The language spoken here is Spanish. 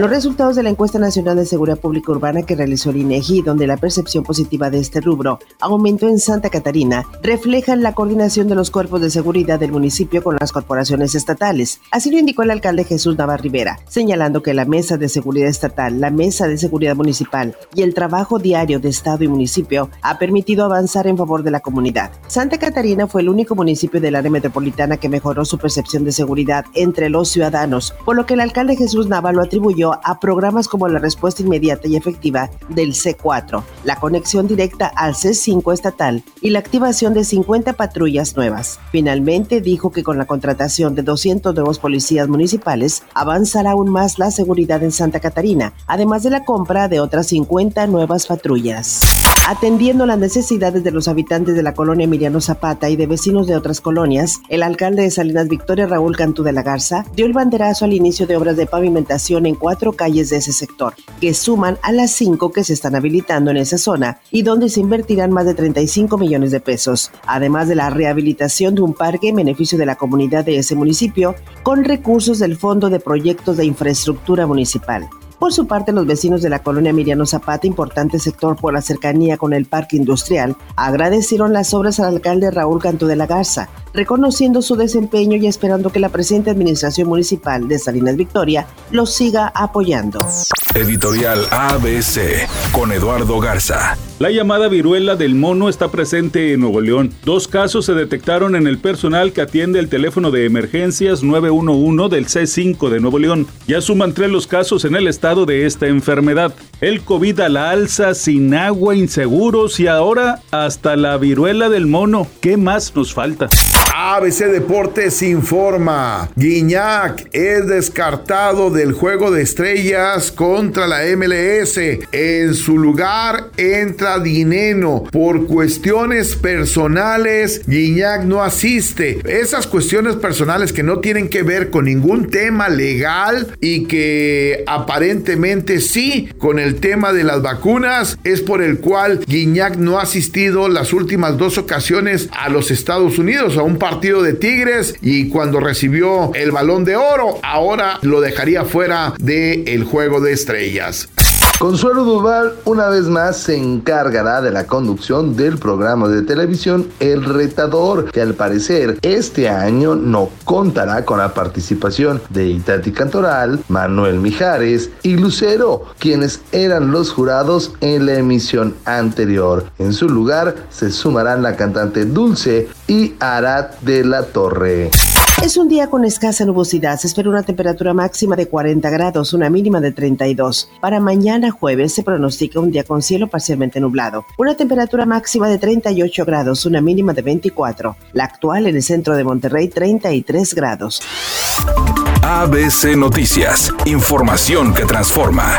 Los resultados de la encuesta nacional de seguridad pública urbana que realizó el INEGI, donde la percepción positiva de este rubro aumentó en Santa Catarina, reflejan la coordinación de los cuerpos de seguridad del municipio con las corporaciones estatales. Así lo indicó el alcalde Jesús Navarrivera, Rivera, señalando que la Mesa de Seguridad Estatal, la Mesa de Seguridad Municipal y el trabajo diario de Estado y municipio ha permitido avanzar en favor de la comunidad. Santa Catarina fue el único municipio del área metropolitana que mejoró su percepción de seguridad entre los ciudadanos, por lo que el alcalde Jesús Nava lo atribuyó a programas como la respuesta inmediata y efectiva del C4, la conexión directa al C5 estatal y la activación de 50 patrullas nuevas. Finalmente dijo que con la contratación de 200 nuevos policías municipales avanzará aún más la seguridad en Santa Catarina, además de la compra de otras 50 nuevas patrullas. Atendiendo las necesidades de los habitantes de la colonia Emiliano Zapata y de vecinos de otras colonias, el alcalde de Salinas Victoria, Raúl Cantú de la Garza, dio el banderazo al inicio de obras de pavimentación en cuatro calles de ese sector, que suman a las cinco que se están habilitando en esa zona y donde se invertirán más de 35 millones de pesos, además de la rehabilitación de un parque en beneficio de la comunidad de ese municipio con recursos del Fondo de Proyectos de Infraestructura Municipal. Por su parte, los vecinos de la colonia Miriano Zapata, importante sector por la cercanía con el parque industrial, agradecieron las obras al alcalde Raúl Cantú de la Garza, reconociendo su desempeño y esperando que la presente administración municipal de Salinas Victoria los siga apoyando. Editorial ABC con Eduardo Garza. La llamada viruela del mono está presente en Nuevo León. Dos casos se detectaron en el personal que atiende el teléfono de emergencias 911 del C5 de Nuevo León. Ya suman tres los casos en el estado de esta enfermedad. El COVID a la alza, sin agua, inseguros y ahora hasta la viruela del mono. ¿Qué más nos falta? ABC Deportes informa. Guiñac es descartado del juego de estrellas contra la MLS. En su lugar entra Dineno. Por cuestiones personales, Guiñac no asiste. Esas cuestiones personales que no tienen que ver con ningún tema legal y que aparentemente sí con el tema de las vacunas es por el cual Guiñac no ha asistido las últimas dos ocasiones a los Estados Unidos a un partido de Tigres y cuando recibió el balón de oro, ahora lo dejaría fuera del el juego de estrellas. Consuelo Duval una vez más se encargará de la conducción del programa de televisión El Retador, que al parecer este año no contará con la participación de Itati Cantoral, Manuel Mijares y Lucero, quienes eran los jurados en la emisión anterior. En su lugar se sumarán la cantante Dulce y Arad de la Torre. Es un día con escasa nubosidad. Se espera una temperatura máxima de 40 grados, una mínima de 32. Para mañana jueves se pronostica un día con cielo parcialmente nublado. Una temperatura máxima de 38 grados, una mínima de 24. La actual en el centro de Monterrey, 33 grados. ABC Noticias. Información que transforma.